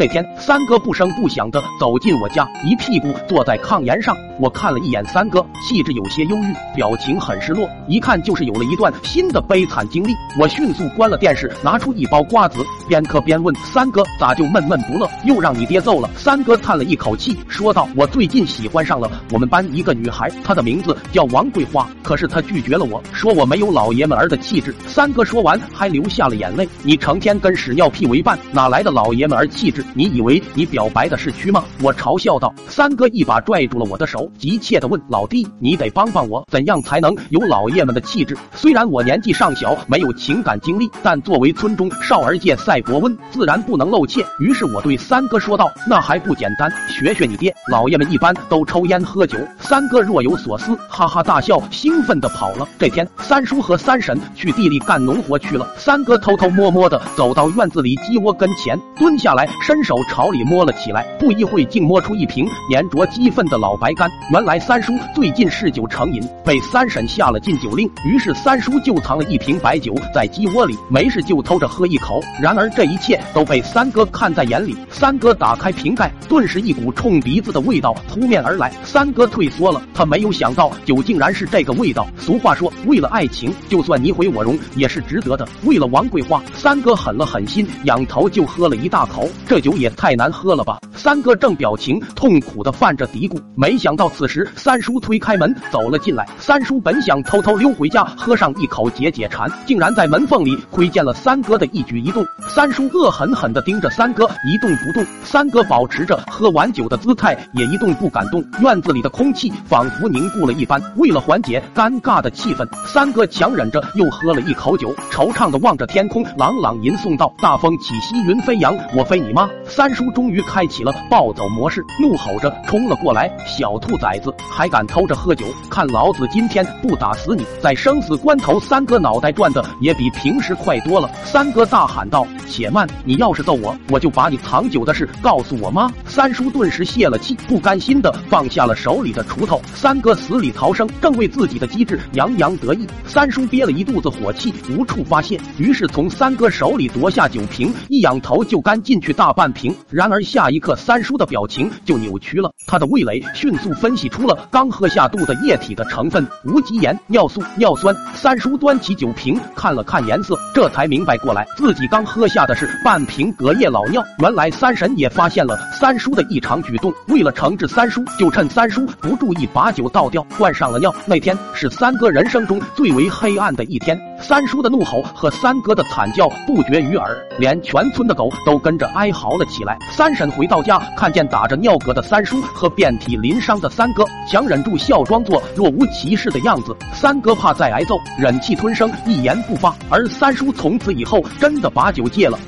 这天，三哥不声不响的走进我家，一屁股坐在炕沿上。我看了一眼三哥，气质有些忧郁，表情很失落，一看就是有了一段新的悲惨经历。我迅速关了电视，拿出一包瓜子，边嗑边问三哥：“咋就闷闷不乐？又让你爹揍了？”三哥叹了一口气，说道：“我最近喜欢上了我们班一个女孩，她的名字叫王桂花，可是她拒绝了我，说我没有老爷们儿的气质。”三哥说完还流下了眼泪。你成天跟屎尿屁为伴，哪来的老爷们儿气质？你以为你表白的是蛆吗？我嘲笑道。三哥一把拽住了我的手。急切的问老弟：“你得帮帮我，怎样才能有老爷们的气质？”虽然我年纪尚小，没有情感经历，但作为村中少儿界赛博温，自然不能露怯。于是我对三哥说道：“那还不简单，学学你爹，老爷们一般都抽烟喝酒。”三哥若有所思，哈哈大笑，兴奋的跑了。这天，三叔和三婶去地里干农活去了。三哥偷偷摸摸的走到院子里鸡窝跟前，蹲下来，伸手朝里摸了起来。不一会，竟摸出一瓶粘着鸡粪的老白干。原来三叔最近嗜酒成瘾，被三婶下了禁酒令，于是三叔就藏了一瓶白酒在鸡窝里，没事就偷着喝一口。然而这一切都被三哥看在眼里。三哥打开瓶盖，顿时一股冲鼻子的味道扑面而来。三哥退缩了，他没有想到酒竟然是这个味道。俗话说，为了爱情，就算你毁我容也是值得的。为了王桂花，三哥狠了狠心，仰头就喝了一大口。这酒也太难喝了吧！三哥正表情痛苦的犯着嘀咕，没想到此时三叔推开门走了进来。三叔本想偷偷溜回家喝上一口解解馋，竟然在门缝里窥见了三哥的一举一动。三叔恶狠狠地盯着三哥一动不动，三哥保持着喝完酒的姿态，也一动不敢动。院子里的空气仿佛凝固了一般。为了缓解尴尬的气氛，三哥强忍着又喝了一口酒，惆怅的望着天空，朗朗吟诵道：“大风起兮云飞扬，我非你妈！”三叔终于开启了。暴走模式，怒吼着冲了过来。小兔崽子，还敢偷着喝酒？看老子今天不打死你！在生死关头，三哥脑袋转的也比平时快多了。三哥大喊道：“且慢！你要是揍我，我就把你藏酒的事告诉我妈。”三叔顿时泄了气，不甘心的放下了手里的锄头。三哥死里逃生，正为自己的机智洋洋得意。三叔憋了一肚子火气，无处发泄，于是从三哥手里夺下酒瓶，一仰头就干进去大半瓶。然而下一刻，三叔的表情就扭曲了，他的味蕾迅速分析出了刚喝下肚的液体的成分：无机盐、尿素、尿酸。三叔端起酒瓶看了看颜色，这才明白过来，自己刚喝下的是半瓶隔夜老尿。原来三婶也发现了三叔的异常举动，为了惩治三叔，就趁三叔不注意把酒倒掉，灌上了尿。那天是三哥人生中最为黑暗的一天。三叔的怒吼和三哥的惨叫不绝于耳，连全村的狗都跟着哀嚎了起来。三婶回到家，看见打着尿嗝的三叔和遍体鳞伤的三哥，强忍住笑，装作若无其事的样子。三哥怕再挨揍，忍气吞声，一言不发。而三叔从此以后真的把酒戒了。